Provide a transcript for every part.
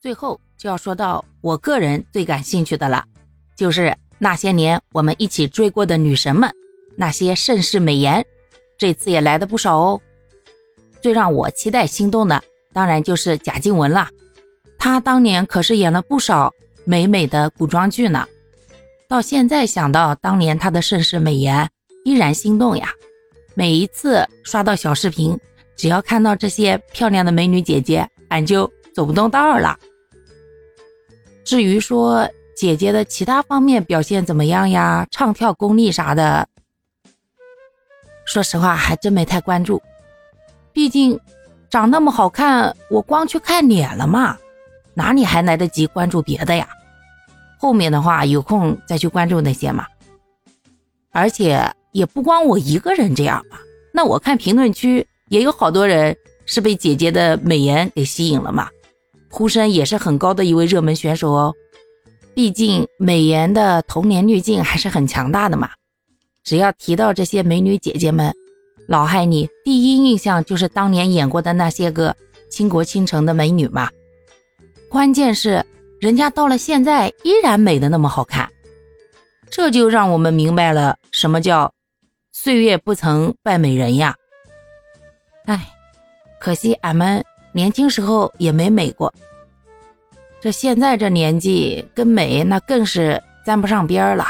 最后就要说到我个人最感兴趣的了，就是那些年我们一起追过的女神们，那些盛世美颜，这次也来的不少哦。最让我期待心动的，当然就是贾静雯了。她当年可是演了不少美美的古装剧呢。到现在想到当年她的盛世美颜，依然心动呀。每一次刷到小视频，只要看到这些漂亮的美女姐姐，俺就走不动道了。至于说姐姐的其他方面表现怎么样呀，唱跳功力啥的，说实话还真没太关注。毕竟长那么好看，我光去看脸了嘛，哪里还来得及关注别的呀？后面的话有空再去关注那些嘛。而且也不光我一个人这样吧，那我看评论区也有好多人是被姐姐的美颜给吸引了嘛。呼声也是很高的一位热门选手哦。毕竟美颜的童年滤镜还是很强大的嘛。只要提到这些美女姐姐们。老害你第一印象就是当年演过的那些个倾国倾城的美女嘛，关键是人家到了现在依然美的那么好看，这就让我们明白了什么叫岁月不曾败美人呀。哎，可惜俺们年轻时候也没美过，这现在这年纪跟美那更是沾不上边儿了，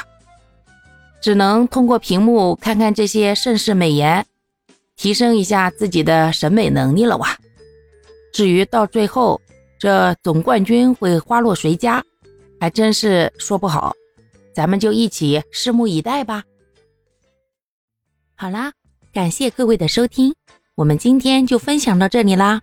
只能通过屏幕看看这些盛世美颜。提升一下自己的审美能力了哇！至于到最后这总冠军会花落谁家，还真是说不好，咱们就一起拭目以待吧。好啦，感谢各位的收听，我们今天就分享到这里啦。